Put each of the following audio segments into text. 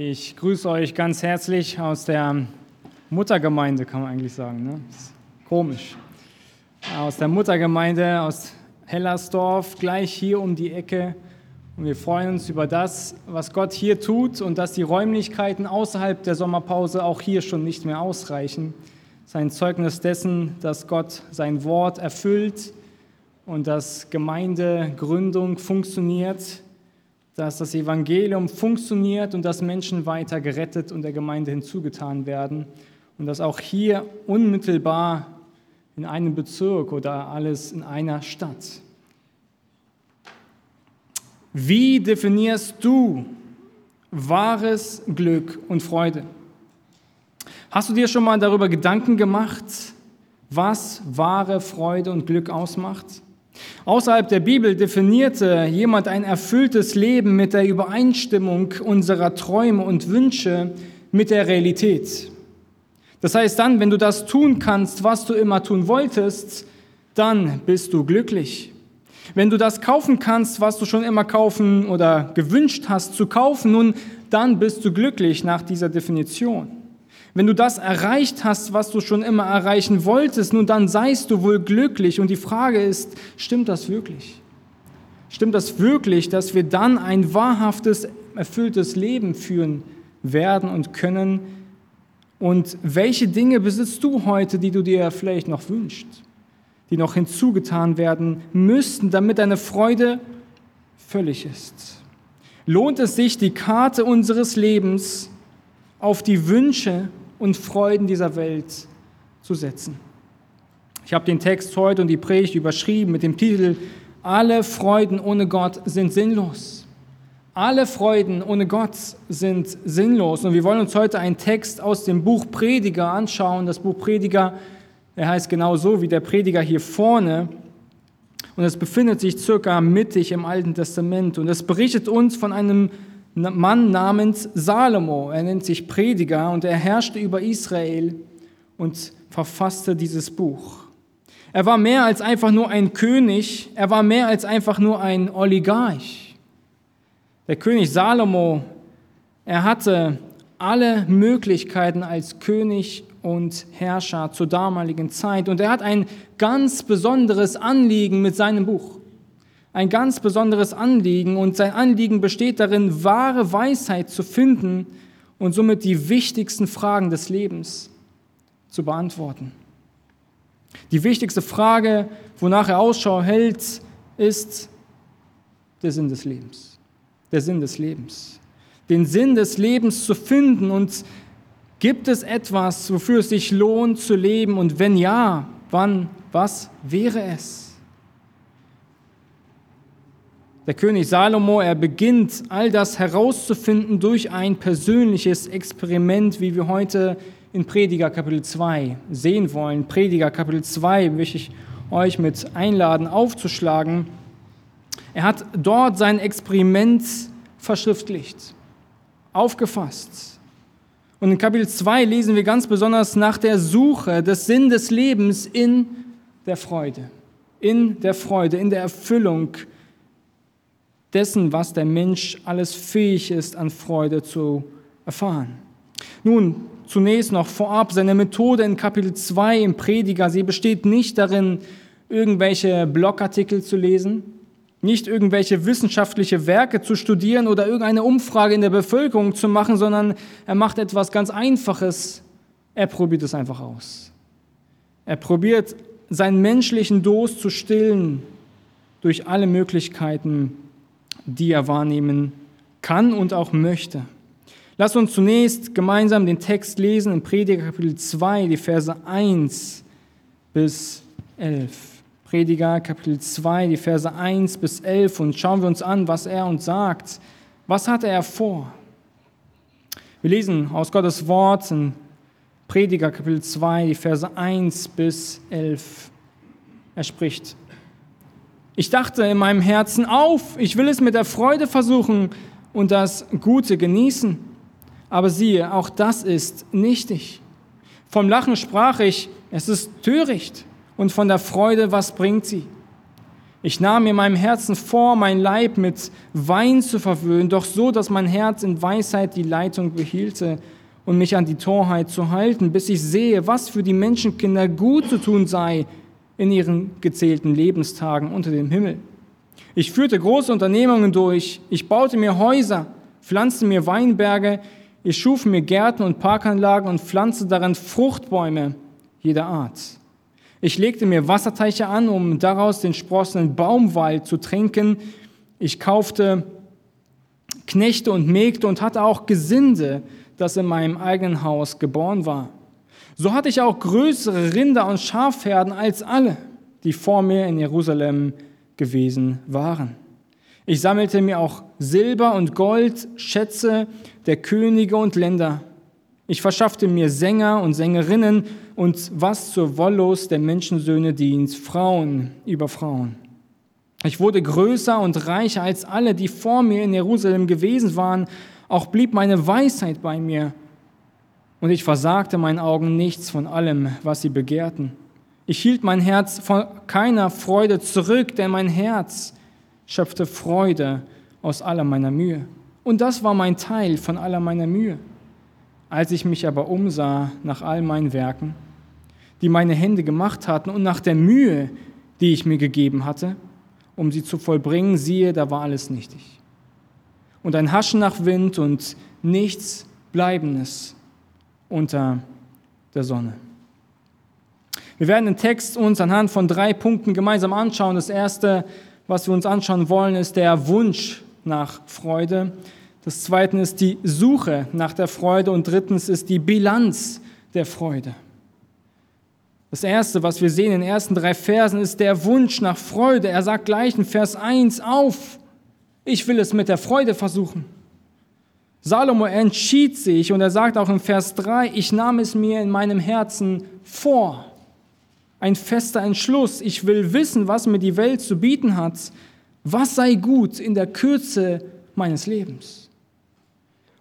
Ich grüße euch ganz herzlich aus der Muttergemeinde, kann man eigentlich sagen. Ne? komisch. Aus der Muttergemeinde aus Hellersdorf, gleich hier um die Ecke. Und wir freuen uns über das, was Gott hier tut und dass die Räumlichkeiten außerhalb der Sommerpause auch hier schon nicht mehr ausreichen. Sein Zeugnis dessen, dass Gott sein Wort erfüllt und dass Gemeindegründung funktioniert dass das Evangelium funktioniert und dass Menschen weiter gerettet und der Gemeinde hinzugetan werden und dass auch hier unmittelbar in einem Bezirk oder alles in einer Stadt. Wie definierst du wahres Glück und Freude? Hast du dir schon mal darüber Gedanken gemacht, was wahre Freude und Glück ausmacht? Außerhalb der Bibel definierte jemand ein erfülltes Leben mit der Übereinstimmung unserer Träume und Wünsche mit der Realität. Das heißt dann, wenn du das tun kannst, was du immer tun wolltest, dann bist du glücklich. Wenn du das kaufen kannst, was du schon immer kaufen oder gewünscht hast zu kaufen, nun, dann bist du glücklich nach dieser Definition. Wenn du das erreicht hast, was du schon immer erreichen wolltest, nun dann seist du wohl glücklich. Und die Frage ist, stimmt das wirklich? Stimmt das wirklich, dass wir dann ein wahrhaftes, erfülltes Leben führen werden und können? Und welche Dinge besitzt du heute, die du dir vielleicht noch wünschst, die noch hinzugetan werden müssten, damit deine Freude völlig ist? Lohnt es sich, die Karte unseres Lebens auf die Wünsche und Freuden dieser Welt zu setzen. Ich habe den Text heute und die Predigt überschrieben mit dem Titel Alle Freuden ohne Gott sind sinnlos. Alle Freuden ohne Gott sind sinnlos. Und wir wollen uns heute einen Text aus dem Buch Prediger anschauen. Das Buch Prediger, er heißt genau so wie der Prediger hier vorne. Und es befindet sich circa mittig im Alten Testament. Und es berichtet uns von einem Mann namens Salomo. Er nennt sich Prediger und er herrschte über Israel und verfasste dieses Buch. Er war mehr als einfach nur ein König, er war mehr als einfach nur ein Oligarch. Der König Salomo, er hatte alle Möglichkeiten als König und Herrscher zur damaligen Zeit und er hat ein ganz besonderes Anliegen mit seinem Buch ein ganz besonderes Anliegen und sein Anliegen besteht darin, wahre Weisheit zu finden und somit die wichtigsten Fragen des Lebens zu beantworten. Die wichtigste Frage, wonach er Ausschau hält, ist der Sinn des Lebens. Der Sinn des Lebens. Den Sinn des Lebens zu finden und gibt es etwas, wofür es sich lohnt zu leben und wenn ja, wann, was wäre es? Der König Salomo, er beginnt all das herauszufinden durch ein persönliches Experiment, wie wir heute in Prediger Kapitel 2 sehen wollen. Prediger Kapitel 2 möchte ich euch mit einladen aufzuschlagen. Er hat dort sein Experiment verschriftlicht, aufgefasst. Und in Kapitel 2 lesen wir ganz besonders nach der Suche des Sinn des Lebens in der Freude, in der Freude, in der Erfüllung dessen, was der Mensch alles fähig ist, an Freude zu erfahren. Nun, zunächst noch vorab, seine Methode in Kapitel 2 im Prediger, sie besteht nicht darin, irgendwelche Blogartikel zu lesen, nicht irgendwelche wissenschaftliche Werke zu studieren oder irgendeine Umfrage in der Bevölkerung zu machen, sondern er macht etwas ganz Einfaches. Er probiert es einfach aus. Er probiert seinen menschlichen Durst zu stillen durch alle Möglichkeiten, die er wahrnehmen kann und auch möchte. Lass uns zunächst gemeinsam den Text lesen in Prediger Kapitel 2, die Verse 1 bis 11. Prediger Kapitel 2, die Verse 1 bis 11 und schauen wir uns an, was er uns sagt. Was hatte er vor? Wir lesen aus Gottes Wort in Prediger Kapitel 2, die Verse 1 bis 11. Er spricht, ich dachte in meinem Herzen auf, ich will es mit der Freude versuchen und das Gute genießen. Aber siehe, auch das ist nichtig. Vom Lachen sprach ich, es ist töricht. Und von der Freude, was bringt sie? Ich nahm mir meinem Herzen vor, mein Leib mit Wein zu verwöhnen, doch so, dass mein Herz in Weisheit die Leitung behielte und mich an die Torheit zu halten, bis ich sehe, was für die Menschenkinder gut zu tun sei in ihren gezählten Lebenstagen unter dem Himmel. Ich führte große Unternehmungen durch, ich baute mir Häuser, pflanzte mir Weinberge, ich schuf mir Gärten und Parkanlagen und pflanzte darin Fruchtbäume jeder Art. Ich legte mir Wasserteiche an, um daraus den sprossenden Baumwald zu trinken. Ich kaufte Knechte und Mägde und hatte auch Gesinde, das in meinem eigenen Haus geboren war. So hatte ich auch größere Rinder und Schafherden als alle, die vor mir in Jerusalem gewesen waren. Ich sammelte mir auch Silber und Gold, Schätze der Könige und Länder. Ich verschaffte mir Sänger und Sängerinnen und was zur Wolllos der Menschensöhne dient, Frauen über Frauen. Ich wurde größer und reicher als alle, die vor mir in Jerusalem gewesen waren. Auch blieb meine Weisheit bei mir. Und ich versagte meinen Augen nichts von allem, was sie begehrten. Ich hielt mein Herz von keiner Freude zurück, denn mein Herz schöpfte Freude aus aller meiner Mühe. Und das war mein Teil von aller meiner Mühe. Als ich mich aber umsah nach all meinen Werken, die meine Hände gemacht hatten, und nach der Mühe, die ich mir gegeben hatte, um sie zu vollbringen, siehe, da war alles nichtig. Und ein Haschen nach Wind und nichts Bleibendes unter der Sonne. Wir werden den Text uns anhand von drei Punkten gemeinsam anschauen. Das erste, was wir uns anschauen wollen, ist der Wunsch nach Freude. Das zweite ist die Suche nach der Freude und drittens ist die Bilanz der Freude. Das erste, was wir sehen in den ersten drei Versen, ist der Wunsch nach Freude. Er sagt gleich in Vers 1 auf, ich will es mit der Freude versuchen. Salomo entschied sich und er sagt auch in Vers 3, ich nahm es mir in meinem Herzen vor ein fester Entschluss. Ich will wissen, was mir die Welt zu bieten hat. Was sei gut in der Kürze meines Lebens?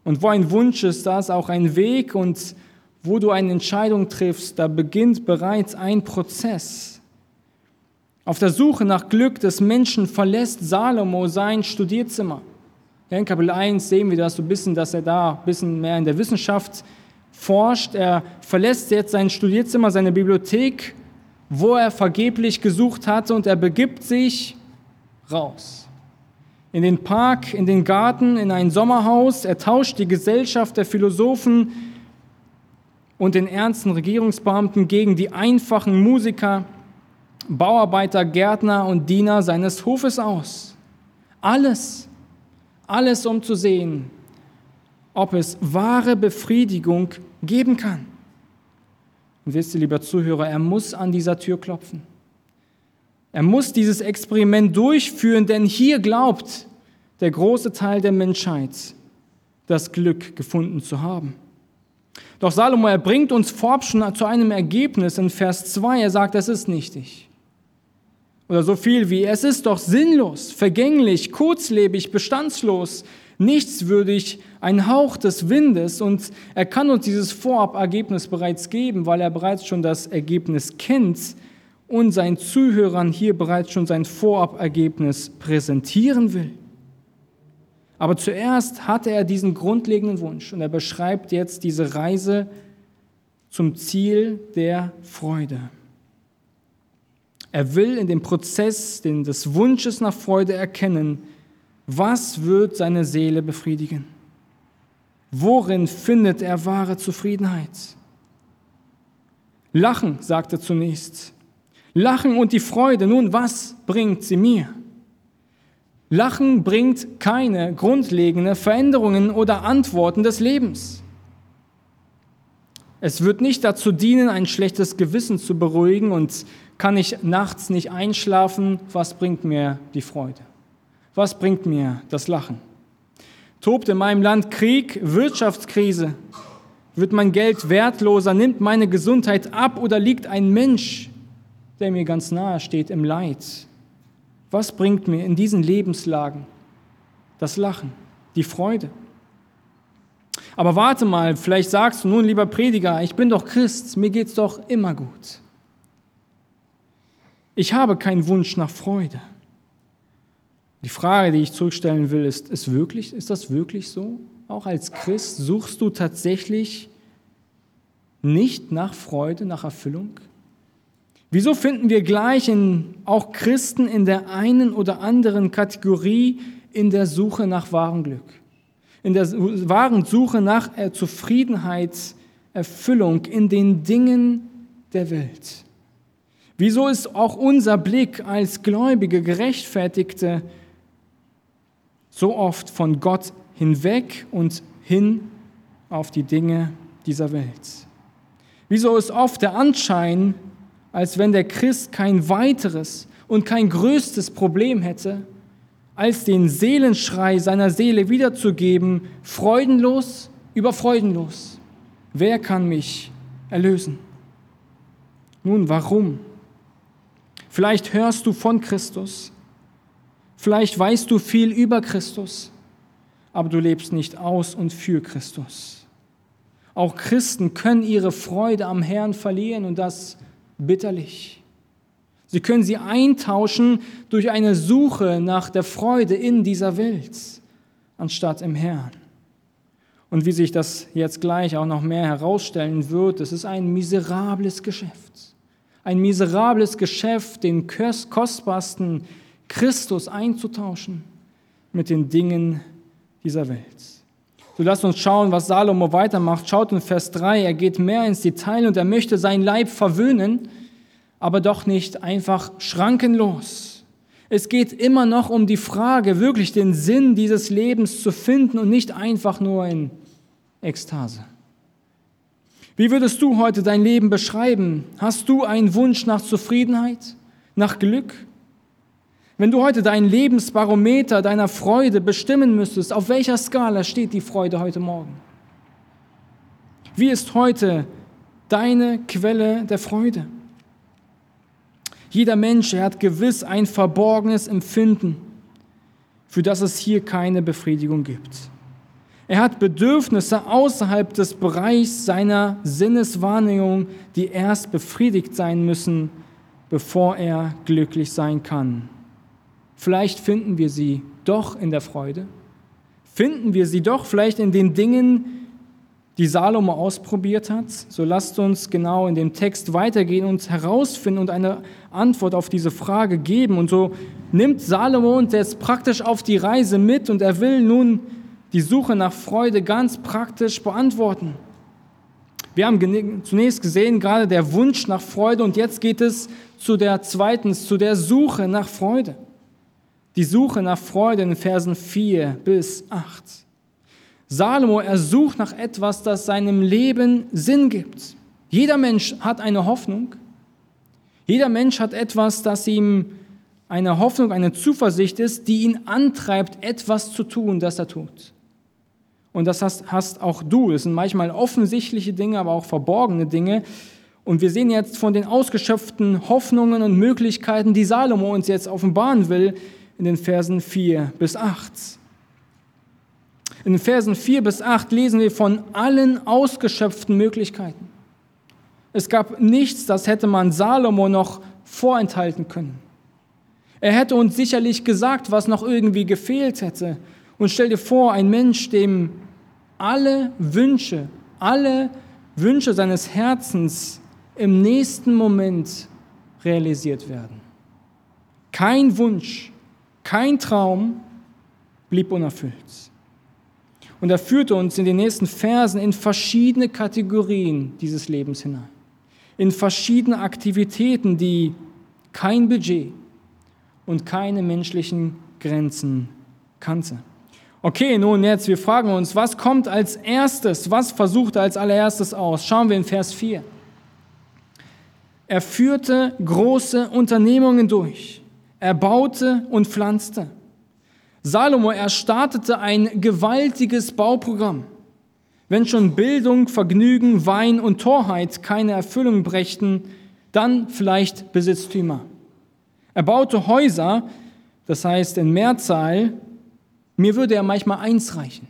Und wo ein Wunsch ist, da ist auch ein Weg und wo du eine Entscheidung triffst, da beginnt bereits ein Prozess. Auf der Suche nach Glück des Menschen verlässt Salomo sein Studierzimmer. In Kapitel 1 sehen wir das so ein bisschen, dass er da ein bisschen mehr in der Wissenschaft forscht. Er verlässt jetzt sein Studierzimmer, seine Bibliothek wo er vergeblich gesucht hatte und er begibt sich raus. In den Park, in den Garten, in ein Sommerhaus. Er tauscht die Gesellschaft der Philosophen und den ernsten Regierungsbeamten gegen die einfachen Musiker, Bauarbeiter, Gärtner und Diener seines Hofes aus. Alles, alles um zu sehen, ob es wahre Befriedigung geben kann. Und wisst ihr, lieber Zuhörer, er muss an dieser Tür klopfen. Er muss dieses Experiment durchführen, denn hier glaubt der große Teil der Menschheit, das Glück gefunden zu haben. Doch Salomo, er bringt uns vorab schon zu einem Ergebnis in Vers 2. Er sagt, es ist nichtig. Oder so viel wie, es ist doch sinnlos, vergänglich, kurzlebig, bestandslos, nichtswürdig, ein Hauch des Windes und er kann uns dieses Vorab-Ergebnis bereits geben, weil er bereits schon das Ergebnis kennt und seinen Zuhörern hier bereits schon sein Vorab-Ergebnis präsentieren will. Aber zuerst hatte er diesen grundlegenden Wunsch und er beschreibt jetzt diese Reise zum Ziel der Freude. Er will in dem Prozess des Wunsches nach Freude erkennen, was wird seine Seele befriedigen? Worin findet er wahre Zufriedenheit? Lachen, sagt er zunächst. Lachen und die Freude, nun was bringt sie mir? Lachen bringt keine grundlegenden Veränderungen oder Antworten des Lebens. Es wird nicht dazu dienen, ein schlechtes Gewissen zu beruhigen und kann ich nachts nicht einschlafen, was bringt mir die Freude? Was bringt mir das Lachen? Tobt in meinem Land Krieg, Wirtschaftskrise? Wird mein Geld wertloser? Nimmt meine Gesundheit ab? Oder liegt ein Mensch, der mir ganz nahe steht, im Leid? Was bringt mir in diesen Lebenslagen das Lachen, die Freude? Aber warte mal, vielleicht sagst du nun, lieber Prediger, ich bin doch Christ, mir geht's doch immer gut. Ich habe keinen Wunsch nach Freude. Die Frage, die ich zurückstellen will, ist, ist, wirklich, ist das wirklich so? Auch als Christ suchst du tatsächlich nicht nach Freude, nach Erfüllung? Wieso finden wir gleich in, auch Christen in der einen oder anderen Kategorie in der Suche nach wahrem Glück? In der wahren Suche nach Zufriedenheit, Erfüllung in den Dingen der Welt? Wieso ist auch unser Blick als Gläubige, Gerechtfertigte so oft von Gott hinweg und hin auf die Dinge dieser Welt? Wieso ist oft der Anschein, als wenn der Christ kein weiteres und kein größtes Problem hätte, als den Seelenschrei seiner Seele wiederzugeben, freudenlos über freudenlos. Wer kann mich erlösen? Nun, warum? Vielleicht hörst du von Christus, vielleicht weißt du viel über Christus, aber du lebst nicht aus und für Christus. Auch Christen können ihre Freude am Herrn verlieren und das bitterlich. Sie können sie eintauschen durch eine Suche nach der Freude in dieser Welt, anstatt im Herrn. Und wie sich das jetzt gleich auch noch mehr herausstellen wird, es ist ein miserables Geschäft. Ein miserables Geschäft, den kostbarsten Christus einzutauschen mit den Dingen dieser Welt. So lasst uns schauen, was Salomo weitermacht. Schaut in Vers 3, er geht mehr ins Detail und er möchte sein Leib verwöhnen, aber doch nicht einfach schrankenlos. Es geht immer noch um die Frage, wirklich den Sinn dieses Lebens zu finden und nicht einfach nur in Ekstase. Wie würdest du heute dein Leben beschreiben? Hast du einen Wunsch nach Zufriedenheit, nach Glück? Wenn du heute dein Lebensbarometer deiner Freude bestimmen müsstest, auf welcher Skala steht die Freude heute Morgen? Wie ist heute deine Quelle der Freude? Jeder Mensch, er hat gewiss ein verborgenes Empfinden, für das es hier keine Befriedigung gibt. Er hat Bedürfnisse außerhalb des Bereichs seiner Sinneswahrnehmung, die erst befriedigt sein müssen, bevor er glücklich sein kann. Vielleicht finden wir sie doch in der Freude. Finden wir sie doch vielleicht in den Dingen, die Salomo ausprobiert hat. So lasst uns genau in dem Text weitergehen und herausfinden und eine Antwort auf diese Frage geben. Und so nimmt Salomo uns jetzt praktisch auf die Reise mit und er will nun die Suche nach Freude ganz praktisch beantworten. Wir haben zunächst gesehen, gerade der Wunsch nach Freude und jetzt geht es zu der zweitens, zu der Suche nach Freude. Die Suche nach Freude in Versen 4 bis 8. Salomo, er sucht nach etwas, das seinem Leben Sinn gibt. Jeder Mensch hat eine Hoffnung. Jeder Mensch hat etwas, das ihm eine Hoffnung, eine Zuversicht ist, die ihn antreibt, etwas zu tun, das er tut. Und das hast, hast auch du. Es sind manchmal offensichtliche Dinge, aber auch verborgene Dinge. Und wir sehen jetzt von den ausgeschöpften Hoffnungen und Möglichkeiten, die Salomo uns jetzt offenbaren will, in den Versen 4 bis 8. In Versen 4 bis 8 lesen wir von allen ausgeschöpften Möglichkeiten. Es gab nichts, das hätte man Salomo noch vorenthalten können. Er hätte uns sicherlich gesagt, was noch irgendwie gefehlt hätte. Und stell dir vor, ein Mensch, dem alle Wünsche, alle Wünsche seines Herzens im nächsten Moment realisiert werden. Kein Wunsch kein Traum blieb unerfüllt. Und er führte uns in den nächsten Versen in verschiedene Kategorien dieses Lebens hinein. In verschiedene Aktivitäten, die kein Budget und keine menschlichen Grenzen kannte. Okay, nun jetzt, wir fragen uns, was kommt als erstes, was versucht er als allererstes aus? Schauen wir in Vers 4. Er führte große Unternehmungen durch. Er baute und pflanzte. Salomo, er startete ein gewaltiges Bauprogramm. Wenn schon Bildung, Vergnügen, Wein und Torheit keine Erfüllung brächten, dann vielleicht Besitztümer. Er baute Häuser, das heißt in Mehrzahl, mir würde er manchmal eins reichen.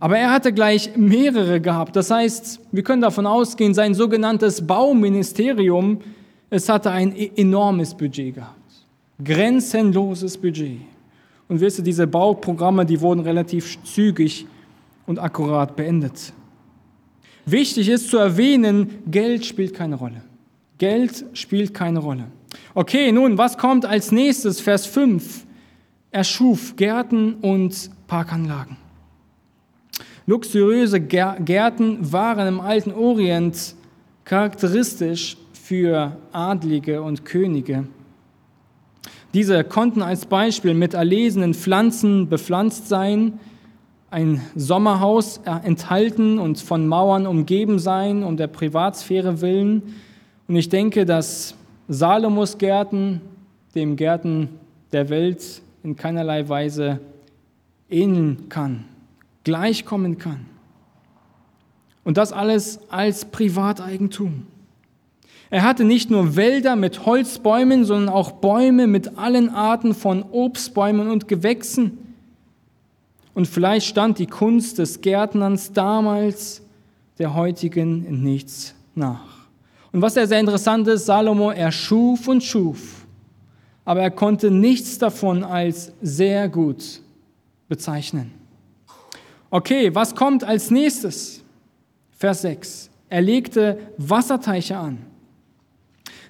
Aber er hatte gleich mehrere gehabt. Das heißt, wir können davon ausgehen, sein sogenanntes Bauministerium, es hatte ein e-, enormes Budget gehabt grenzenloses Budget. Und wisst ihr, diese Bauprogramme, die wurden relativ zügig und akkurat beendet. Wichtig ist zu erwähnen, Geld spielt keine Rolle. Geld spielt keine Rolle. Okay, nun, was kommt als nächstes? Vers 5. Er schuf Gärten und Parkanlagen. Luxuriöse Gärten waren im alten Orient charakteristisch für Adlige und Könige. Diese konnten als Beispiel mit erlesenen Pflanzen bepflanzt sein, ein Sommerhaus enthalten und von Mauern umgeben sein, um der Privatsphäre willen. Und ich denke, dass Salomos Gärten dem Gärten der Welt in keinerlei Weise ähneln kann, gleichkommen kann. Und das alles als Privateigentum. Er hatte nicht nur Wälder mit Holzbäumen, sondern auch Bäume mit allen Arten von Obstbäumen und Gewächsen. Und vielleicht stand die Kunst des Gärtnerns damals der heutigen in nichts nach. Und was ja sehr interessant ist, Salomo, er schuf und schuf, aber er konnte nichts davon als sehr gut bezeichnen. Okay, was kommt als nächstes? Vers 6. Er legte Wasserteiche an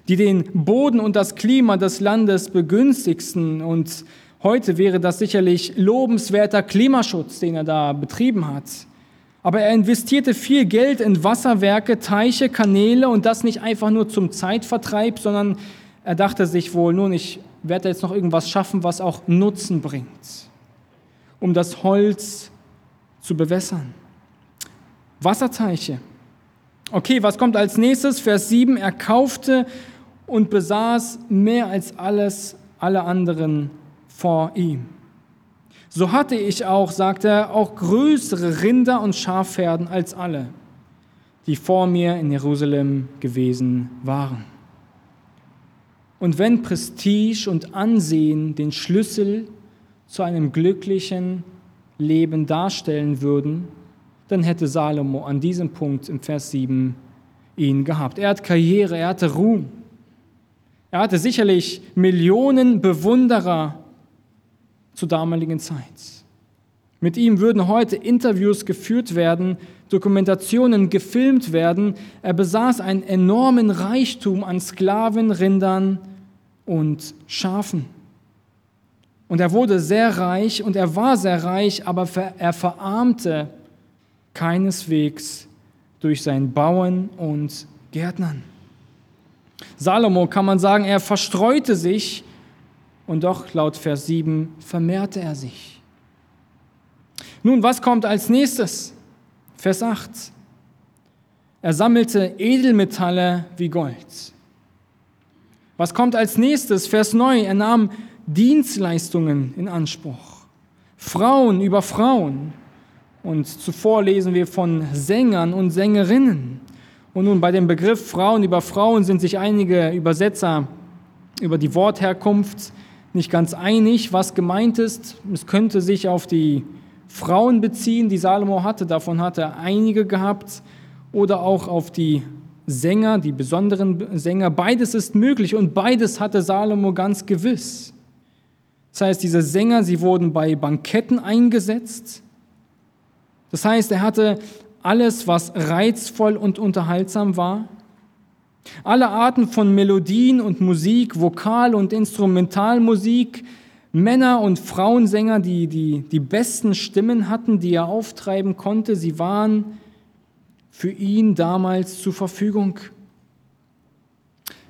die den Boden und das Klima des Landes begünstigsten. Und heute wäre das sicherlich lobenswerter Klimaschutz, den er da betrieben hat. Aber er investierte viel Geld in Wasserwerke, Teiche, Kanäle und das nicht einfach nur zum Zeitvertreib, sondern er dachte sich wohl, nun, ich werde jetzt noch irgendwas schaffen, was auch Nutzen bringt, um das Holz zu bewässern. Wasserteiche. Okay, was kommt als nächstes? Vers 7, er kaufte und besaß mehr als alles, alle anderen vor ihm. So hatte ich auch, sagt er, auch größere Rinder und Schafherden als alle, die vor mir in Jerusalem gewesen waren. Und wenn Prestige und Ansehen den Schlüssel zu einem glücklichen Leben darstellen würden, dann hätte Salomo an diesem Punkt im Vers 7 ihn gehabt. Er hat Karriere, er hatte Ruhm. Er hatte sicherlich Millionen Bewunderer zur damaligen Zeit. Mit ihm würden heute Interviews geführt werden, Dokumentationen gefilmt werden. Er besaß einen enormen Reichtum an Sklaven, Rindern und Schafen. Und er wurde sehr reich und er war sehr reich, aber er verarmte keineswegs durch sein Bauen und Gärtnern. Salomo kann man sagen, er verstreute sich und doch laut Vers 7 vermehrte er sich. Nun, was kommt als nächstes? Vers 8. Er sammelte Edelmetalle wie Gold. Was kommt als nächstes? Vers 9. Er nahm Dienstleistungen in Anspruch. Frauen über Frauen. Und zuvor lesen wir von Sängern und Sängerinnen. Und nun bei dem Begriff Frauen über Frauen sind sich einige Übersetzer über die Wortherkunft nicht ganz einig, was gemeint ist. Es könnte sich auf die Frauen beziehen, die Salomo hatte, davon hat er einige gehabt, oder auch auf die Sänger, die besonderen Sänger. Beides ist möglich und beides hatte Salomo ganz gewiss. Das heißt, diese Sänger, sie wurden bei Banketten eingesetzt. Das heißt, er hatte alles, was reizvoll und unterhaltsam war, alle Arten von Melodien und Musik, Vokal- und Instrumentalmusik, Männer- und Frauensänger, die, die die besten Stimmen hatten, die er auftreiben konnte, sie waren für ihn damals zur Verfügung.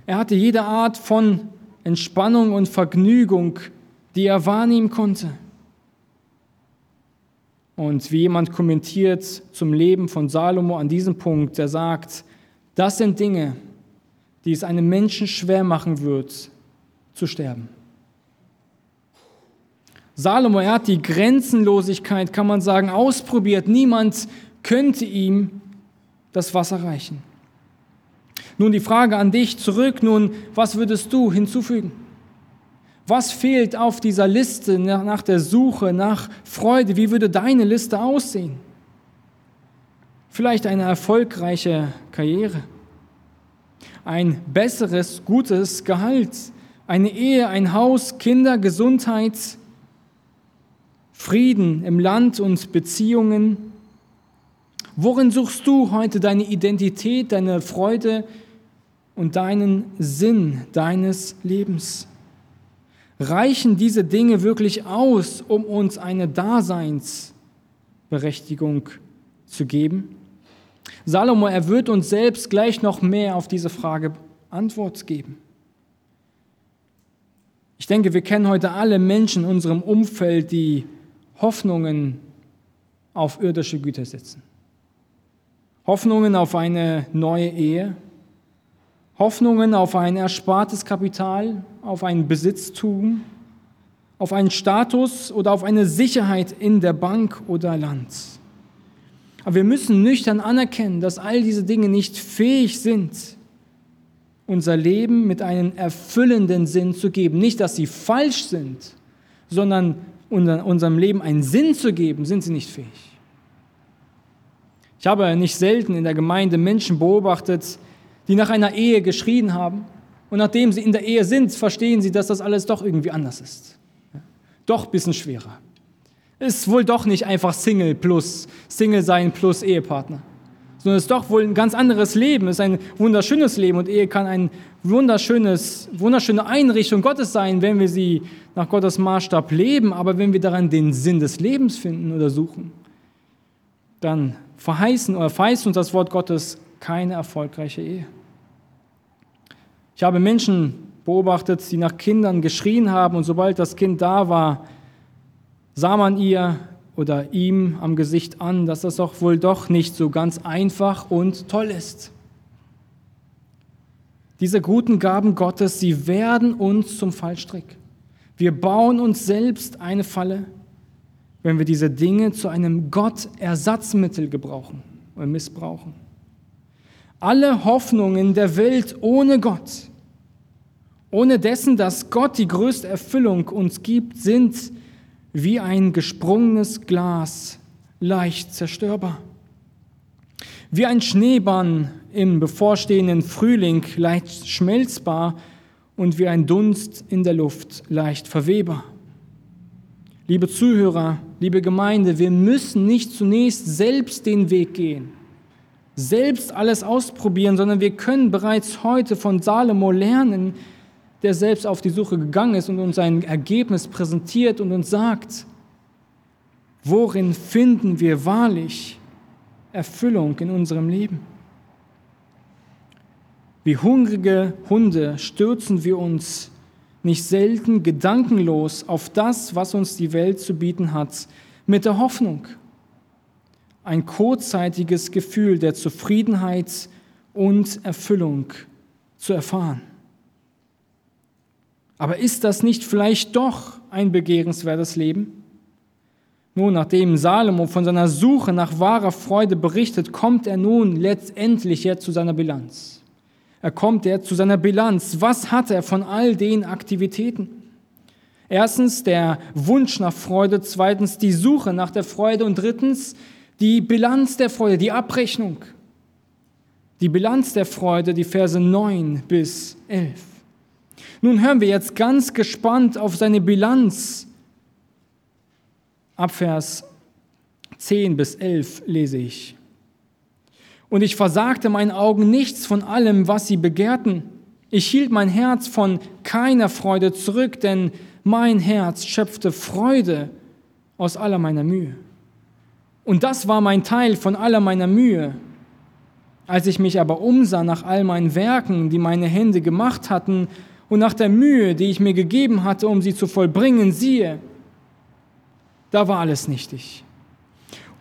Er hatte jede Art von Entspannung und Vergnügung, die er wahrnehmen konnte. Und wie jemand kommentiert zum Leben von Salomo an diesem Punkt, der sagt, das sind Dinge, die es einem Menschen schwer machen wird, zu sterben. Salomo, er hat die Grenzenlosigkeit, kann man sagen, ausprobiert. Niemand könnte ihm das Wasser reichen. Nun die Frage an dich zurück, nun, was würdest du hinzufügen? Was fehlt auf dieser Liste nach der Suche nach Freude? Wie würde deine Liste aussehen? Vielleicht eine erfolgreiche Karriere, ein besseres, gutes Gehalt, eine Ehe, ein Haus, Kinder, Gesundheit, Frieden im Land und Beziehungen. Worin suchst du heute deine Identität, deine Freude und deinen Sinn deines Lebens? Reichen diese Dinge wirklich aus, um uns eine Daseinsberechtigung zu geben? Salomo, er wird uns selbst gleich noch mehr auf diese Frage Antwort geben. Ich denke, wir kennen heute alle Menschen in unserem Umfeld, die Hoffnungen auf irdische Güter setzen. Hoffnungen auf eine neue Ehe, Hoffnungen auf ein erspartes Kapital, auf ein Besitztum, auf einen Status oder auf eine Sicherheit in der Bank oder Land. Aber wir müssen nüchtern anerkennen, dass all diese Dinge nicht fähig sind, unser Leben mit einem erfüllenden Sinn zu geben. Nicht, dass sie falsch sind, sondern unserem Leben einen Sinn zu geben, sind sie nicht fähig. Ich habe nicht selten in der Gemeinde Menschen beobachtet, die nach einer Ehe geschrien haben und nachdem sie in der Ehe sind, verstehen sie, dass das alles doch irgendwie anders ist. Doch ein bisschen schwerer. Ist wohl doch nicht einfach Single plus, Single sein plus Ehepartner, sondern es ist doch wohl ein ganz anderes Leben, es ist ein wunderschönes Leben und Ehe kann eine wunderschönes, wunderschöne Einrichtung Gottes sein, wenn wir sie nach Gottes Maßstab leben, aber wenn wir daran den Sinn des Lebens finden oder suchen, dann verheißen oder verheißt uns das Wort Gottes keine erfolgreiche Ehe. Ich habe Menschen beobachtet, die nach Kindern geschrien haben und sobald das Kind da war, sah man ihr oder ihm am Gesicht an, dass das doch wohl doch nicht so ganz einfach und toll ist. Diese guten Gaben Gottes, sie werden uns zum Fallstrick. Wir bauen uns selbst eine Falle, wenn wir diese Dinge zu einem Gott-Ersatzmittel gebrauchen oder missbrauchen. Alle Hoffnungen der Welt ohne Gott ohne dessen, dass Gott die größte Erfüllung uns gibt, sind wie ein gesprungenes Glas leicht zerstörbar. Wie ein Schneebann im bevorstehenden Frühling leicht schmelzbar und wie ein Dunst in der Luft leicht verwehbar. Liebe Zuhörer, liebe Gemeinde, wir müssen nicht zunächst selbst den Weg gehen, selbst alles ausprobieren, sondern wir können bereits heute von Salomo lernen, der selbst auf die Suche gegangen ist und uns sein Ergebnis präsentiert und uns sagt, worin finden wir wahrlich Erfüllung in unserem Leben? Wie hungrige Hunde stürzen wir uns nicht selten gedankenlos auf das, was uns die Welt zu bieten hat, mit der Hoffnung, ein kurzzeitiges Gefühl der Zufriedenheit und Erfüllung zu erfahren. Aber ist das nicht vielleicht doch ein begehrenswertes Leben? Nun, nachdem Salomo von seiner Suche nach wahrer Freude berichtet, kommt er nun letztendlich jetzt zu seiner Bilanz. Er kommt jetzt zu seiner Bilanz. Was hat er von all den Aktivitäten? Erstens der Wunsch nach Freude, zweitens die Suche nach der Freude und drittens die Bilanz der Freude, die Abrechnung. Die Bilanz der Freude, die Verse 9 bis 11. Nun hören wir jetzt ganz gespannt auf seine Bilanz. Ab Vers 10 bis 11 lese ich. Und ich versagte meinen Augen nichts von allem, was sie begehrten. Ich hielt mein Herz von keiner Freude zurück, denn mein Herz schöpfte Freude aus aller meiner Mühe. Und das war mein Teil von aller meiner Mühe. Als ich mich aber umsah nach all meinen Werken, die meine Hände gemacht hatten, und nach der Mühe, die ich mir gegeben hatte, um sie zu vollbringen, siehe, da war alles nichtig.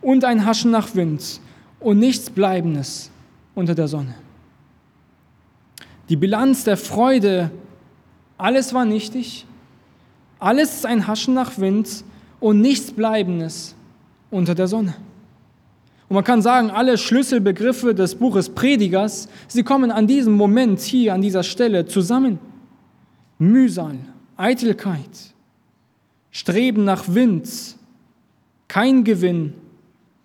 Und ein Haschen nach Wind und nichts Bleibendes unter der Sonne. Die Bilanz der Freude, alles war nichtig, alles ist ein Haschen nach Wind und nichts Bleibendes unter der Sonne. Und man kann sagen, alle Schlüsselbegriffe des Buches Predigers, sie kommen an diesem Moment hier, an dieser Stelle zusammen. Mühsal, Eitelkeit, Streben nach Wind, kein Gewinn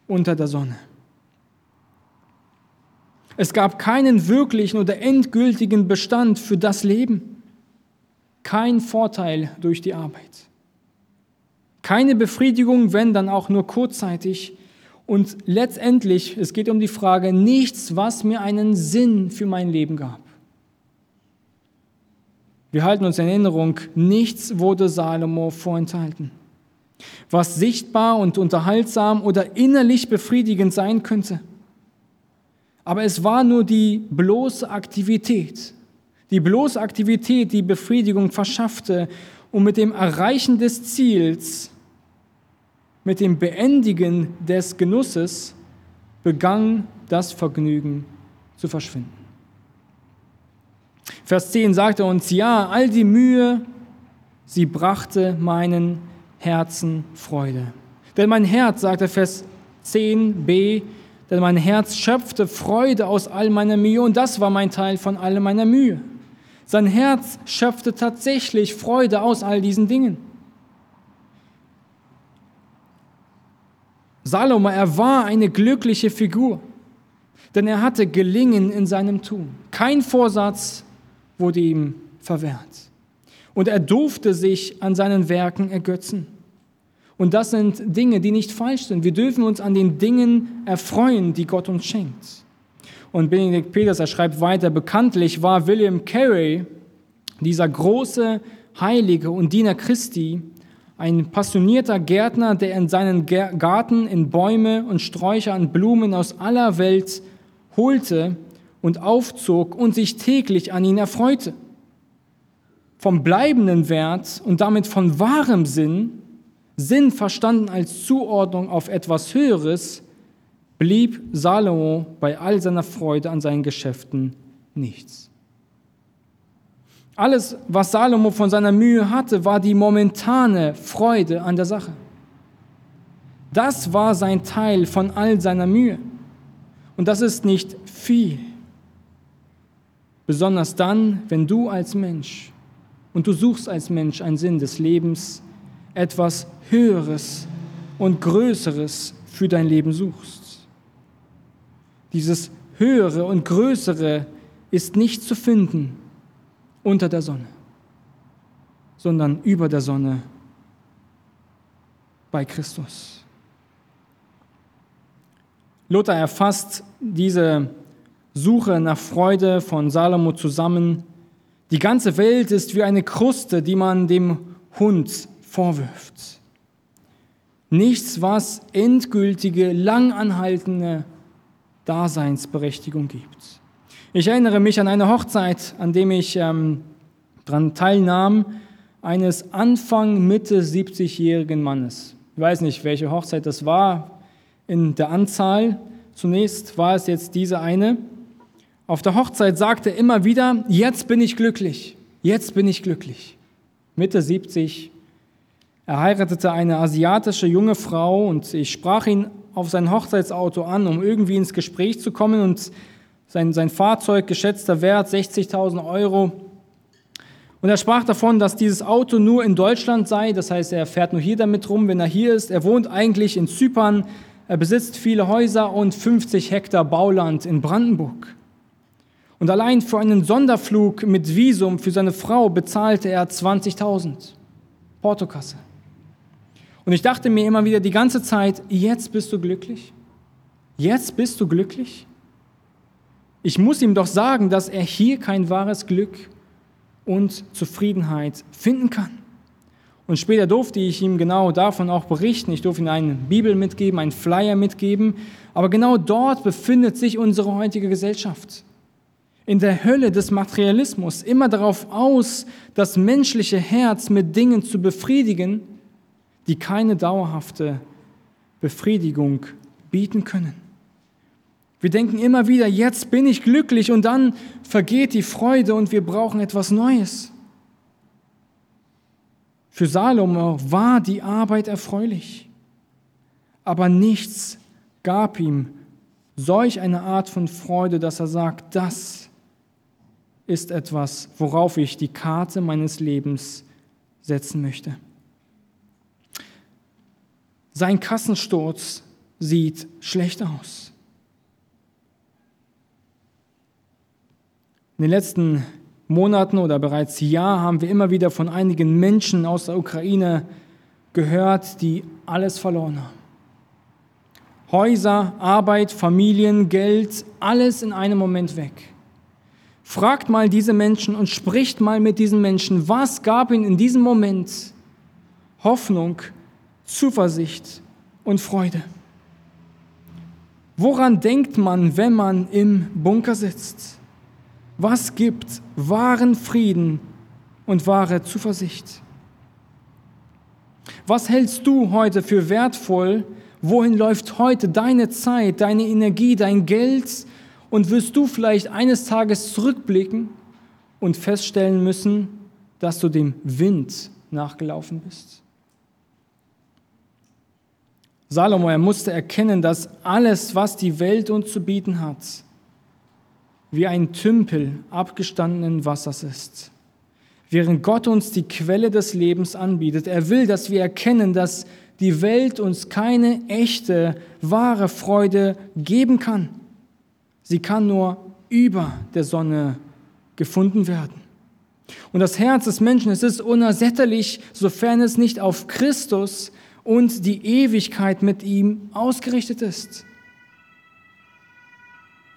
unter der Sonne. Es gab keinen wirklichen oder endgültigen Bestand für das Leben, kein Vorteil durch die Arbeit. Keine Befriedigung, wenn dann auch nur kurzzeitig. Und letztendlich, es geht um die Frage, nichts, was mir einen Sinn für mein Leben gab. Wir halten uns in Erinnerung, nichts wurde Salomo vorenthalten. Was sichtbar und unterhaltsam oder innerlich befriedigend sein könnte. Aber es war nur die bloße Aktivität, die bloße Aktivität, die Befriedigung verschaffte und mit dem Erreichen des Ziels, mit dem Beendigen des Genusses begann das Vergnügen zu verschwinden. Vers 10 sagte uns, ja, all die Mühe, sie brachte meinen Herzen Freude. Denn mein Herz, sagte Vers 10b, denn mein Herz schöpfte Freude aus all meiner Mühe und das war mein Teil von all meiner Mühe. Sein Herz schöpfte tatsächlich Freude aus all diesen Dingen. Salomo, er war eine glückliche Figur, denn er hatte Gelingen in seinem Tun. Kein Vorsatz wurde ihm verwehrt. Und er durfte sich an seinen Werken ergötzen. Und das sind Dinge, die nicht falsch sind. Wir dürfen uns an den Dingen erfreuen, die Gott uns schenkt. Und Benedikt Peters, er schreibt weiter, bekanntlich war William Carey, dieser große Heilige und Diener Christi, ein passionierter Gärtner, der in seinen Garten in Bäume und Sträucher und Blumen aus aller Welt holte und aufzog und sich täglich an ihn erfreute. Vom bleibenden Wert und damit von wahrem Sinn, Sinn verstanden als Zuordnung auf etwas Höheres, blieb Salomo bei all seiner Freude an seinen Geschäften nichts. Alles, was Salomo von seiner Mühe hatte, war die momentane Freude an der Sache. Das war sein Teil von all seiner Mühe. Und das ist nicht viel. Besonders dann, wenn du als Mensch und du suchst als Mensch einen Sinn des Lebens, etwas Höheres und Größeres für dein Leben suchst. Dieses Höhere und Größere ist nicht zu finden unter der Sonne, sondern über der Sonne bei Christus. Luther erfasst diese Suche nach Freude von Salomo zusammen. Die ganze Welt ist wie eine Kruste, die man dem Hund vorwirft. Nichts, was endgültige, langanhaltende Daseinsberechtigung gibt. Ich erinnere mich an eine Hochzeit, an dem ich ähm, daran teilnahm, eines Anfang, Mitte 70-jährigen Mannes. Ich weiß nicht, welche Hochzeit das war in der Anzahl. Zunächst war es jetzt diese eine. Auf der Hochzeit sagte er immer wieder, jetzt bin ich glücklich, jetzt bin ich glücklich. Mitte 70. Er heiratete eine asiatische junge Frau und ich sprach ihn auf sein Hochzeitsauto an, um irgendwie ins Gespräch zu kommen und sein, sein Fahrzeug, geschätzter Wert 60.000 Euro. Und er sprach davon, dass dieses Auto nur in Deutschland sei, das heißt, er fährt nur hier damit rum, wenn er hier ist. Er wohnt eigentlich in Zypern, er besitzt viele Häuser und 50 Hektar Bauland in Brandenburg. Und allein für einen Sonderflug mit Visum für seine Frau bezahlte er 20.000 Portokasse. Und ich dachte mir immer wieder die ganze Zeit, jetzt bist du glücklich? Jetzt bist du glücklich? Ich muss ihm doch sagen, dass er hier kein wahres Glück und Zufriedenheit finden kann. Und später durfte ich ihm genau davon auch berichten. Ich durfte ihm eine Bibel mitgeben, einen Flyer mitgeben. Aber genau dort befindet sich unsere heutige Gesellschaft. In der Hölle des Materialismus, immer darauf aus, das menschliche Herz mit Dingen zu befriedigen, die keine dauerhafte Befriedigung bieten können. Wir denken immer wieder, jetzt bin ich glücklich und dann vergeht die Freude und wir brauchen etwas Neues. Für Salomo war die Arbeit erfreulich, aber nichts gab ihm solch eine Art von Freude, dass er sagt, das ist etwas, worauf ich die Karte meines Lebens setzen möchte. Sein Kassensturz sieht schlecht aus. In den letzten Monaten oder bereits Jahr haben wir immer wieder von einigen Menschen aus der Ukraine gehört, die alles verloren haben. Häuser, Arbeit, Familien, Geld, alles in einem Moment weg. Fragt mal diese Menschen und spricht mal mit diesen Menschen, was gab ihnen in diesem Moment Hoffnung, Zuversicht und Freude. Woran denkt man, wenn man im Bunker sitzt? Was gibt wahren Frieden und wahre Zuversicht? Was hältst du heute für wertvoll? Wohin läuft heute deine Zeit, deine Energie, dein Geld? Und wirst du vielleicht eines Tages zurückblicken und feststellen müssen, dass du dem Wind nachgelaufen bist? Salomo, er musste erkennen, dass alles, was die Welt uns zu bieten hat, wie ein Tümpel abgestandenen Wassers ist. Während Gott uns die Quelle des Lebens anbietet, er will, dass wir erkennen, dass die Welt uns keine echte, wahre Freude geben kann. Sie kann nur über der Sonne gefunden werden. Und das Herz des Menschen, es ist unersättlich, sofern es nicht auf Christus, und die Ewigkeit mit ihm ausgerichtet ist.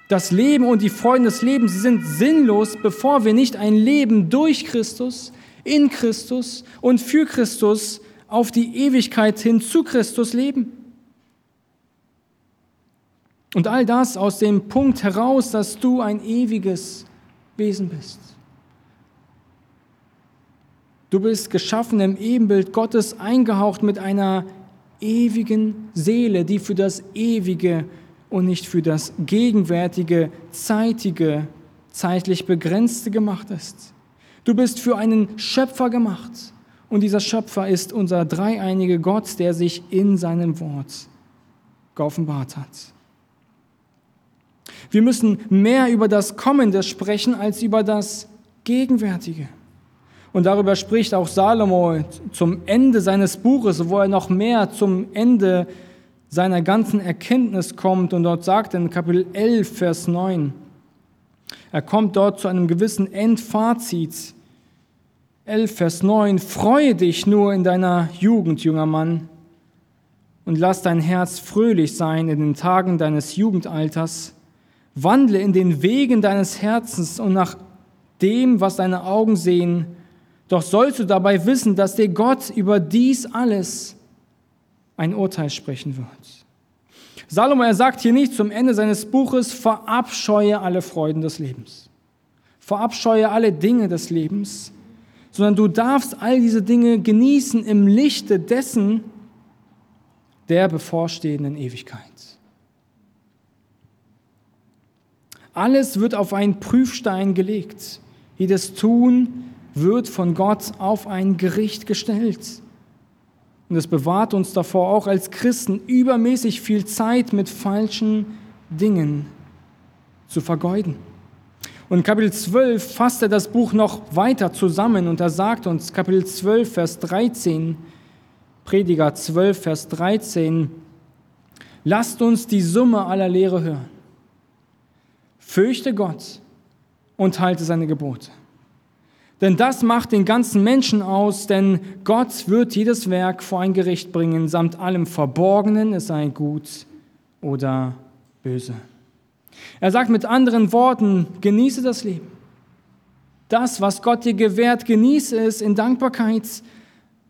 Das Leben und die Freuden des Lebens sie sind sinnlos, bevor wir nicht ein Leben durch Christus, in Christus und für Christus auf die Ewigkeit hin zu Christus leben. Und all das aus dem Punkt heraus, dass du ein ewiges Wesen bist. Du bist geschaffen im Ebenbild Gottes, eingehaucht mit einer ewigen Seele, die für das Ewige und nicht für das Gegenwärtige, Zeitige, zeitlich Begrenzte gemacht ist. Du bist für einen Schöpfer gemacht. Und dieser Schöpfer ist unser dreieinige Gott, der sich in seinem Wort geoffenbart hat. Wir müssen mehr über das Kommende sprechen als über das Gegenwärtige. Und darüber spricht auch Salomo zum Ende seines Buches, wo er noch mehr zum Ende seiner ganzen Erkenntnis kommt. Und dort sagt er in Kapitel 11, Vers 9, er kommt dort zu einem gewissen Endfazit. 11, Vers 9, freue dich nur in deiner Jugend, junger Mann, und lass dein Herz fröhlich sein in den Tagen deines Jugendalters. Wandle in den Wegen deines Herzens und nach dem, was deine Augen sehen, doch sollst du dabei wissen, dass dir Gott über dies alles ein Urteil sprechen wird. Salomo, er sagt hier nicht zum Ende seines Buches, verabscheue alle Freuden des Lebens. Verabscheue alle Dinge des Lebens, sondern du darfst all diese Dinge genießen im Lichte dessen der bevorstehenden Ewigkeit. Alles wird auf einen Prüfstein gelegt. Jedes Tun, wird von Gott auf ein Gericht gestellt. Und es bewahrt uns davor, auch als Christen übermäßig viel Zeit mit falschen Dingen zu vergeuden. Und Kapitel 12 fasst er das Buch noch weiter zusammen und er sagt uns, Kapitel 12, Vers 13, Prediger 12, Vers 13, lasst uns die Summe aller Lehre hören. Fürchte Gott und halte seine Gebote. Denn das macht den ganzen Menschen aus, denn Gott wird jedes Werk vor ein Gericht bringen, samt allem Verborgenen, es sei gut oder böse. Er sagt mit anderen Worten, genieße das Leben. Das, was Gott dir gewährt, genieße es in Dankbarkeit,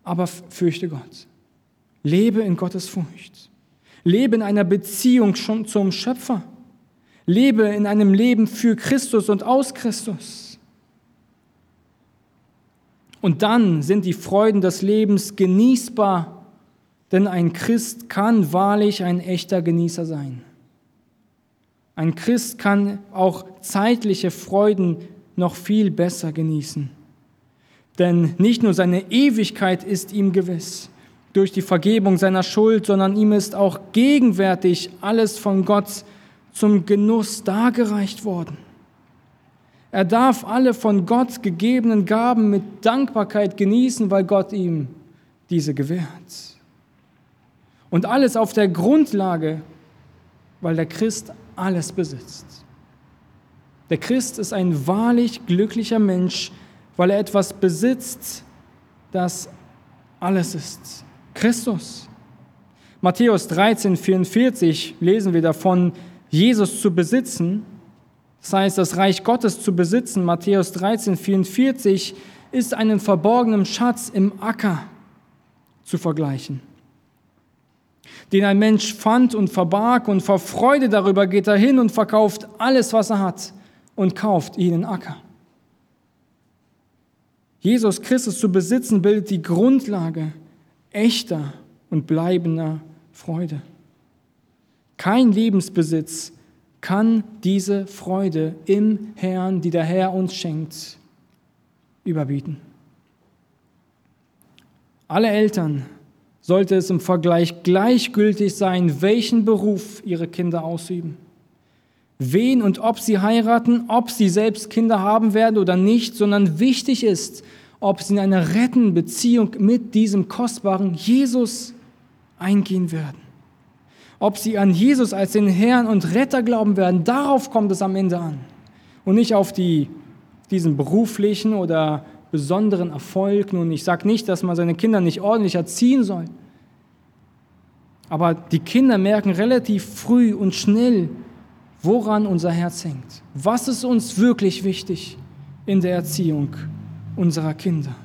aber fürchte Gott. Lebe in Gottes Furcht. Lebe in einer Beziehung schon zum Schöpfer. Lebe in einem Leben für Christus und aus Christus. Und dann sind die Freuden des Lebens genießbar, denn ein Christ kann wahrlich ein echter Genießer sein. Ein Christ kann auch zeitliche Freuden noch viel besser genießen. Denn nicht nur seine Ewigkeit ist ihm gewiss durch die Vergebung seiner Schuld, sondern ihm ist auch gegenwärtig alles von Gott zum Genuss dargereicht worden. Er darf alle von Gott gegebenen Gaben mit Dankbarkeit genießen, weil Gott ihm diese gewährt. Und alles auf der Grundlage, weil der Christ alles besitzt. Der Christ ist ein wahrlich glücklicher Mensch, weil er etwas besitzt, das alles ist. Christus. Matthäus 13, 44 lesen wir davon, Jesus zu besitzen. Das heißt, das Reich Gottes zu besitzen, Matthäus 13, 44, ist einen verborgenen Schatz im Acker zu vergleichen, den ein Mensch fand und verbarg und vor Freude darüber geht er hin und verkauft alles, was er hat und kauft ihnen Acker. Jesus Christus zu besitzen bildet die Grundlage echter und bleibender Freude. Kein Lebensbesitz kann diese Freude im Herrn, die der Herr uns schenkt, überbieten. Alle Eltern sollte es im Vergleich gleichgültig sein, welchen Beruf ihre Kinder ausüben. Wen und ob sie heiraten, ob sie selbst Kinder haben werden oder nicht, sondern wichtig ist, ob sie in eine rettende Beziehung mit diesem kostbaren Jesus eingehen werden. Ob sie an Jesus als den Herrn und Retter glauben werden, darauf kommt es am Ende an. Und nicht auf die, diesen beruflichen oder besonderen Erfolg. Nun, ich sage nicht, dass man seine Kinder nicht ordentlich erziehen soll. Aber die Kinder merken relativ früh und schnell, woran unser Herz hängt. Was ist uns wirklich wichtig in der Erziehung unserer Kinder?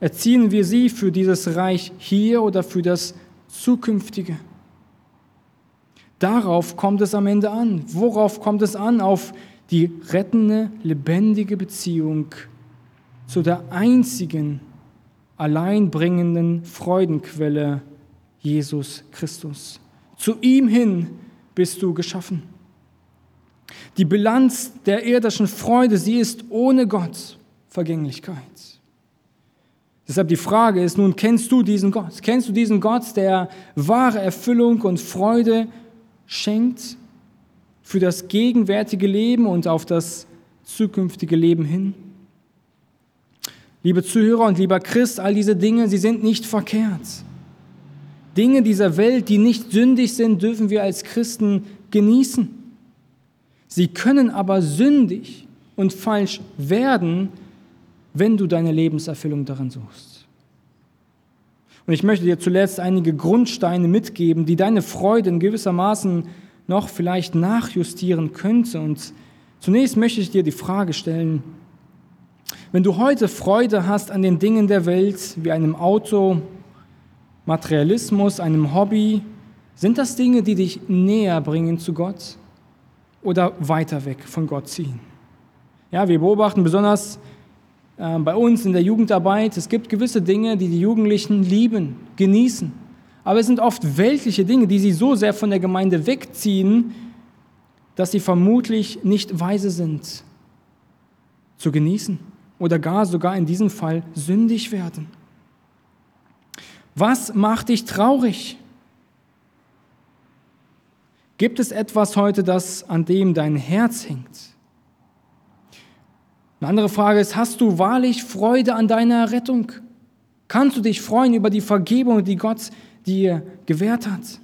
Erziehen wir sie für dieses Reich hier oder für das zukünftige? Darauf kommt es am Ende an. Worauf kommt es an? Auf die rettende, lebendige Beziehung zu der einzigen, alleinbringenden Freudenquelle Jesus Christus. Zu ihm hin bist du geschaffen. Die Bilanz der irdischen Freude, sie ist ohne Gott Vergänglichkeit. Deshalb die Frage ist nun, kennst du diesen Gott? Kennst du diesen Gott, der wahre Erfüllung und Freude schenkt für das gegenwärtige Leben und auf das zukünftige Leben hin? Liebe Zuhörer und lieber Christ, all diese Dinge, sie sind nicht verkehrt. Dinge dieser Welt, die nicht sündig sind, dürfen wir als Christen genießen. Sie können aber sündig und falsch werden, wenn du deine Lebenserfüllung darin suchst. Und ich möchte dir zuletzt einige Grundsteine mitgeben, die deine Freude in gewissermaßen noch vielleicht nachjustieren könnte. Und zunächst möchte ich dir die Frage stellen, wenn du heute Freude hast an den Dingen der Welt, wie einem Auto, Materialismus, einem Hobby, sind das Dinge, die dich näher bringen zu Gott oder weiter weg von Gott ziehen? Ja, wir beobachten besonders äh, bei uns in der Jugendarbeit, es gibt gewisse Dinge, die die Jugendlichen lieben, genießen. Aber es sind oft weltliche Dinge, die sie so sehr von der Gemeinde wegziehen, dass sie vermutlich nicht weise sind zu genießen oder gar sogar in diesem Fall sündig werden. Was macht dich traurig? Gibt es etwas heute, das an dem dein Herz hängt? Eine andere Frage ist, hast du wahrlich Freude an deiner Rettung? Kannst du dich freuen über die Vergebung, die Gott dir gewährt hat?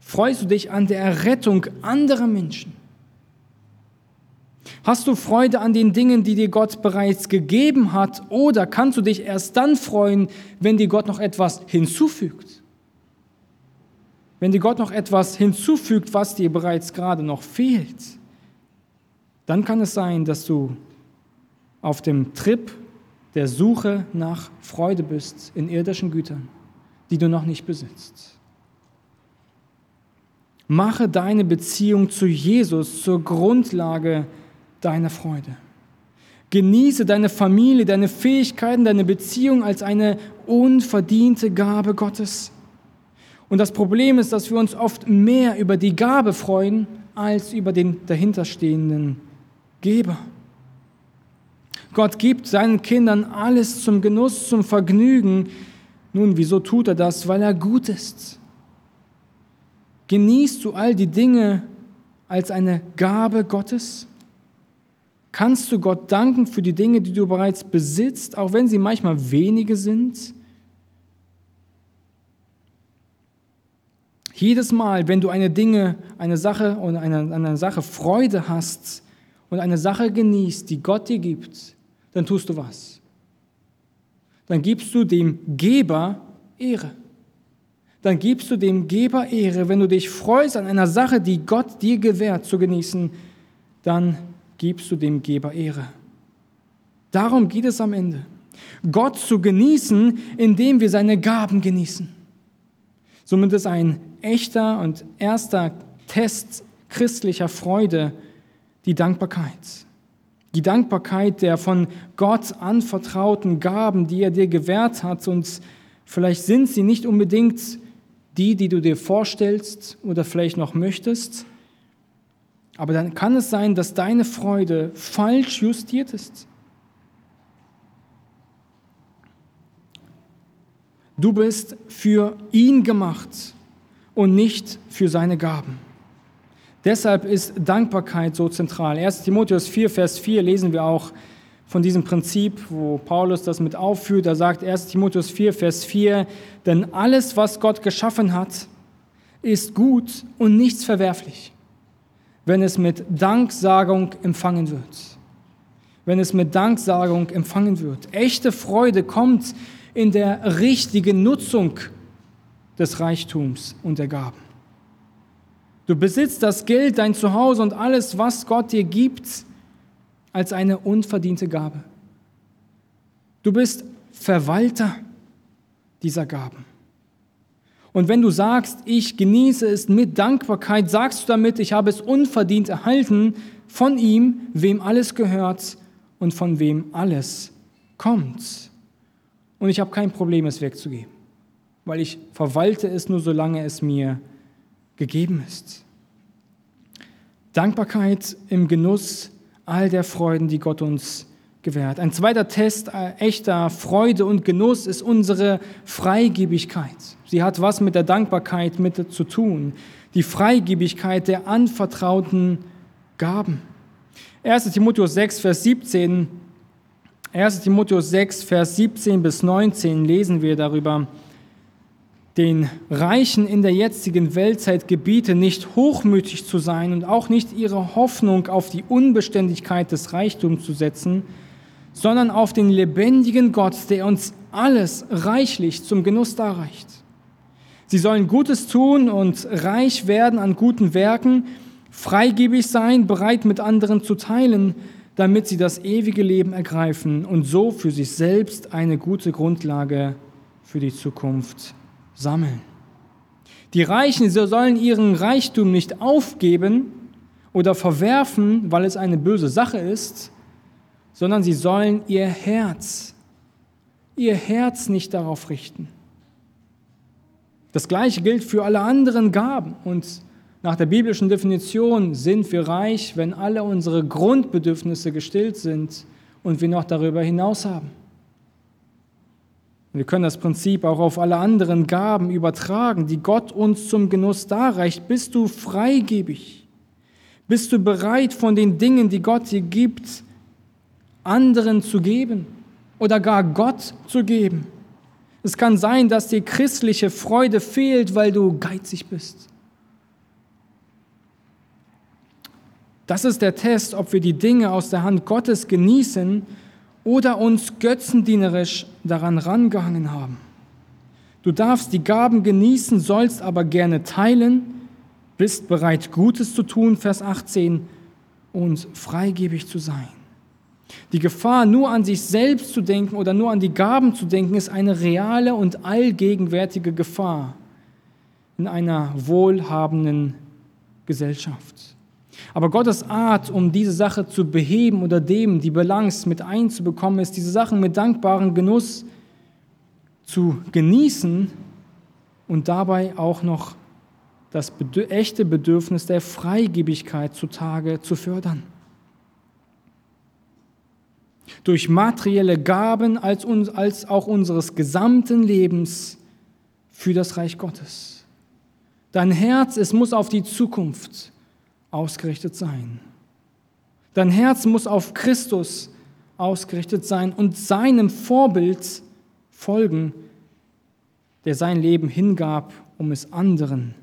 Freust du dich an der Errettung anderer Menschen? Hast du Freude an den Dingen, die dir Gott bereits gegeben hat? Oder kannst du dich erst dann freuen, wenn dir Gott noch etwas hinzufügt? Wenn dir Gott noch etwas hinzufügt, was dir bereits gerade noch fehlt, dann kann es sein, dass du auf dem Trip der Suche nach Freude bist in irdischen Gütern, die du noch nicht besitzt. Mache deine Beziehung zu Jesus zur Grundlage deine Freude. Genieße deine Familie, deine Fähigkeiten, deine Beziehung als eine unverdiente Gabe Gottes. Und das Problem ist, dass wir uns oft mehr über die Gabe freuen als über den dahinterstehenden Geber. Gott gibt seinen Kindern alles zum Genuss, zum Vergnügen. Nun, wieso tut er das? Weil er gut ist. Genießt du all die Dinge als eine Gabe Gottes? Kannst du Gott danken für die Dinge, die du bereits besitzt, auch wenn sie manchmal wenige sind? Jedes Mal, wenn du eine Dinge, eine Sache und eine, eine Sache Freude hast und eine Sache genießt, die Gott dir gibt, dann tust du was? dann gibst du dem Geber Ehre. Dann gibst du dem Geber Ehre. Wenn du dich freust an einer Sache, die Gott dir gewährt zu genießen, dann gibst du dem Geber Ehre. Darum geht es am Ende. Gott zu genießen, indem wir seine Gaben genießen. Somit ist ein echter und erster Test christlicher Freude die Dankbarkeit. Die Dankbarkeit der von Gott anvertrauten Gaben, die er dir gewährt hat. Und vielleicht sind sie nicht unbedingt die, die du dir vorstellst oder vielleicht noch möchtest. Aber dann kann es sein, dass deine Freude falsch justiert ist. Du bist für ihn gemacht und nicht für seine Gaben. Deshalb ist Dankbarkeit so zentral. 1 Timotheus 4, Vers 4 lesen wir auch von diesem Prinzip, wo Paulus das mit aufführt. Da sagt 1 Timotheus 4, Vers 4, denn alles, was Gott geschaffen hat, ist gut und nichts verwerflich, wenn es mit Danksagung empfangen wird. Wenn es mit Danksagung empfangen wird. Echte Freude kommt in der richtigen Nutzung des Reichtums und der Gaben. Du besitzt das Geld, dein Zuhause und alles, was Gott dir gibt, als eine unverdiente Gabe. Du bist Verwalter dieser Gaben. Und wenn du sagst, ich genieße es mit Dankbarkeit, sagst du damit, ich habe es unverdient erhalten von ihm, wem alles gehört und von wem alles kommt. Und ich habe kein Problem, es wegzugeben, weil ich verwalte es nur, solange es mir gegeben ist. Dankbarkeit im Genuss all der Freuden, die Gott uns gewährt. Ein zweiter Test äh, echter Freude und Genuss ist unsere Freigebigkeit. Sie hat was mit der Dankbarkeit mit zu tun. Die Freigebigkeit der anvertrauten Gaben. 1 Timotheus 6, Vers 17. 1 Timotheus 6, Vers 17 bis 19 lesen wir darüber den Reichen in der jetzigen Weltzeit gebiete, nicht hochmütig zu sein und auch nicht ihre Hoffnung auf die Unbeständigkeit des Reichtums zu setzen, sondern auf den lebendigen Gott, der uns alles reichlich zum Genuss darreicht. Sie sollen Gutes tun und reich werden an guten Werken, freigebig sein, bereit mit anderen zu teilen, damit sie das ewige Leben ergreifen und so für sich selbst eine gute Grundlage für die Zukunft sammeln. Die Reichen sollen ihren Reichtum nicht aufgeben oder verwerfen, weil es eine böse Sache ist, sondern sie sollen ihr Herz, ihr Herz nicht darauf richten. Das gleiche gilt für alle anderen Gaben. Und nach der biblischen Definition sind wir reich, wenn alle unsere Grundbedürfnisse gestillt sind und wir noch darüber hinaus haben. Wir können das Prinzip auch auf alle anderen Gaben übertragen, die Gott uns zum Genuss darreicht. Bist du freigebig? Bist du bereit, von den Dingen, die Gott dir gibt, anderen zu geben oder gar Gott zu geben? Es kann sein, dass dir christliche Freude fehlt, weil du geizig bist. Das ist der Test, ob wir die Dinge aus der Hand Gottes genießen oder uns götzendienerisch daran rangehangen haben. Du darfst die Gaben genießen, sollst aber gerne teilen, bist bereit, Gutes zu tun, Vers 18, und freigebig zu sein. Die Gefahr, nur an sich selbst zu denken oder nur an die Gaben zu denken, ist eine reale und allgegenwärtige Gefahr in einer wohlhabenden Gesellschaft. Aber Gottes Art, um diese Sache zu beheben oder dem die Balance mit einzubekommen, ist, diese Sachen mit dankbarem Genuss zu genießen und dabei auch noch das echte Bedürfnis der Freigebigkeit zutage zu fördern. Durch materielle Gaben als, als auch unseres gesamten Lebens für das Reich Gottes. Dein Herz, es muss auf die Zukunft ausgerichtet sein. Dein Herz muss auf Christus ausgerichtet sein und seinem Vorbild folgen, der sein Leben hingab, um es anderen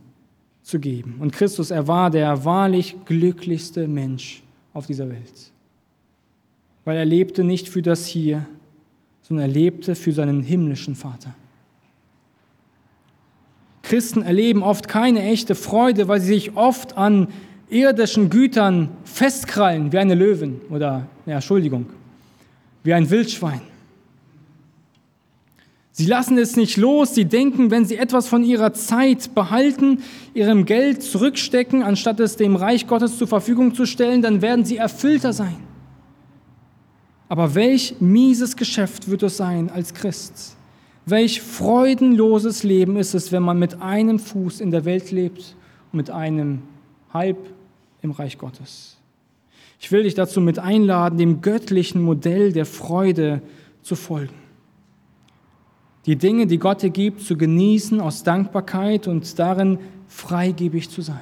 zu geben. Und Christus, er war der wahrlich glücklichste Mensch auf dieser Welt, weil er lebte nicht für das Hier, sondern er lebte für seinen himmlischen Vater. Christen erleben oft keine echte Freude, weil sie sich oft an irdischen Gütern festkrallen, wie eine Löwin oder, ja, Entschuldigung, wie ein Wildschwein. Sie lassen es nicht los, sie denken, wenn sie etwas von ihrer Zeit behalten, ihrem Geld zurückstecken, anstatt es dem Reich Gottes zur Verfügung zu stellen, dann werden sie erfüllter sein. Aber welch mieses Geschäft wird es sein als Christ? Welch freudenloses Leben ist es, wenn man mit einem Fuß in der Welt lebt und mit einem halb im Reich Gottes. Ich will dich dazu mit einladen, dem göttlichen Modell der Freude zu folgen. Die Dinge, die Gott dir gibt, zu genießen aus Dankbarkeit und darin freigebig zu sein.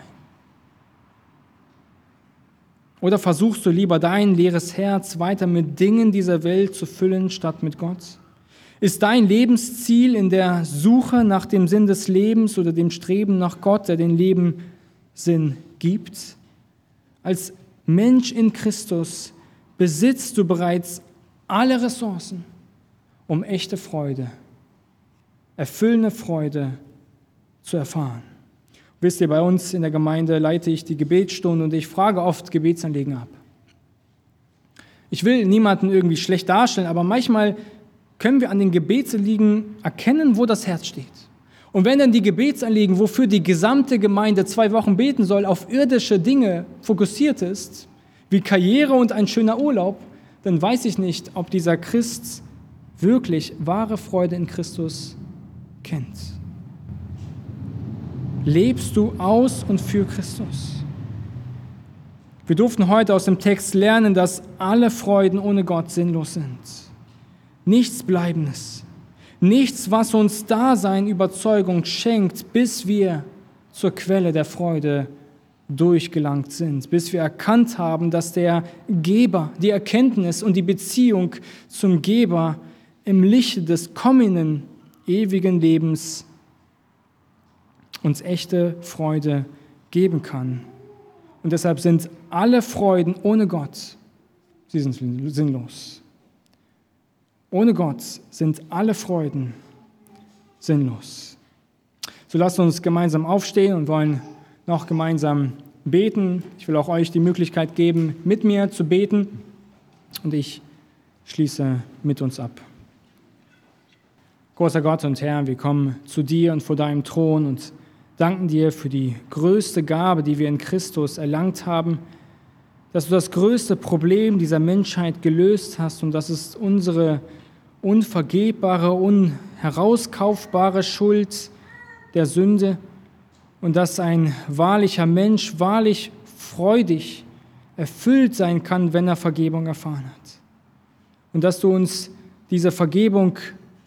Oder versuchst du lieber dein leeres Herz weiter mit Dingen dieser Welt zu füllen, statt mit Gott? Ist dein Lebensziel in der Suche nach dem Sinn des Lebens oder dem Streben nach Gott, der den Leben Sinn gibt? Als Mensch in Christus besitzt du bereits alle Ressourcen, um echte Freude, erfüllende Freude zu erfahren. Wisst ihr, bei uns in der Gemeinde leite ich die Gebetsstunde und ich frage oft Gebetsanliegen ab. Ich will niemanden irgendwie schlecht darstellen, aber manchmal können wir an den Gebetsanliegen erkennen, wo das Herz steht. Und wenn dann die Gebetsanliegen, wofür die gesamte Gemeinde zwei Wochen beten soll, auf irdische Dinge fokussiert ist, wie Karriere und ein schöner Urlaub, dann weiß ich nicht, ob dieser Christ wirklich wahre Freude in Christus kennt. Lebst du aus und für Christus? Wir durften heute aus dem Text lernen, dass alle Freuden ohne Gott sinnlos sind. Nichts Bleibendes. Nichts, was uns Dasein, Überzeugung schenkt, bis wir zur Quelle der Freude durchgelangt sind, bis wir erkannt haben, dass der Geber, die Erkenntnis und die Beziehung zum Geber im Lichte des kommenden ewigen Lebens uns echte Freude geben kann. Und deshalb sind alle Freuden ohne Gott, sie sind sinnlos. Ohne Gott sind alle Freuden sinnlos. So lasst uns gemeinsam aufstehen und wollen noch gemeinsam beten. Ich will auch euch die Möglichkeit geben, mit mir zu beten. Und ich schließe mit uns ab. Großer Gott und Herr, wir kommen zu dir und vor deinem Thron und danken dir für die größte Gabe, die wir in Christus erlangt haben, dass du das größte Problem dieser Menschheit gelöst hast und das ist unsere unvergebbare, unherauskaufbare Schuld der Sünde und dass ein wahrlicher Mensch wahrlich freudig erfüllt sein kann, wenn er Vergebung erfahren hat. Und dass du uns diese Vergebung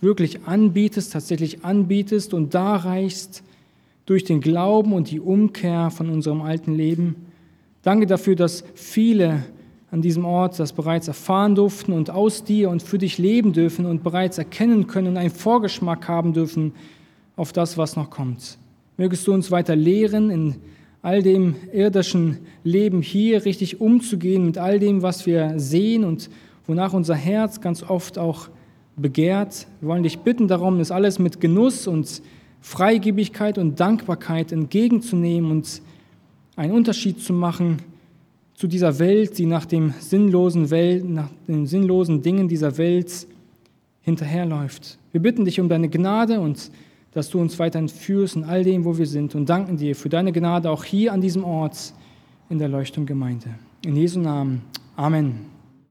wirklich anbietest, tatsächlich anbietest und darreichst durch den Glauben und die Umkehr von unserem alten Leben. Danke dafür, dass viele an diesem Ort das bereits erfahren durften und aus dir und für dich leben dürfen und bereits erkennen können und einen Vorgeschmack haben dürfen auf das, was noch kommt. Mögest du uns weiter lehren, in all dem irdischen Leben hier richtig umzugehen, mit all dem, was wir sehen und wonach unser Herz ganz oft auch begehrt. Wir wollen dich bitten darum, das alles mit Genuss und Freigebigkeit und Dankbarkeit entgegenzunehmen und einen Unterschied zu machen zu dieser Welt, die nach, dem sinnlosen Welt, nach den sinnlosen Dingen dieser Welt hinterherläuft. Wir bitten dich um deine Gnade und dass du uns weiterhin führst in all dem, wo wir sind und danken dir für deine Gnade auch hier an diesem Ort in der Leuchtturmgemeinde. In Jesu Namen. Amen.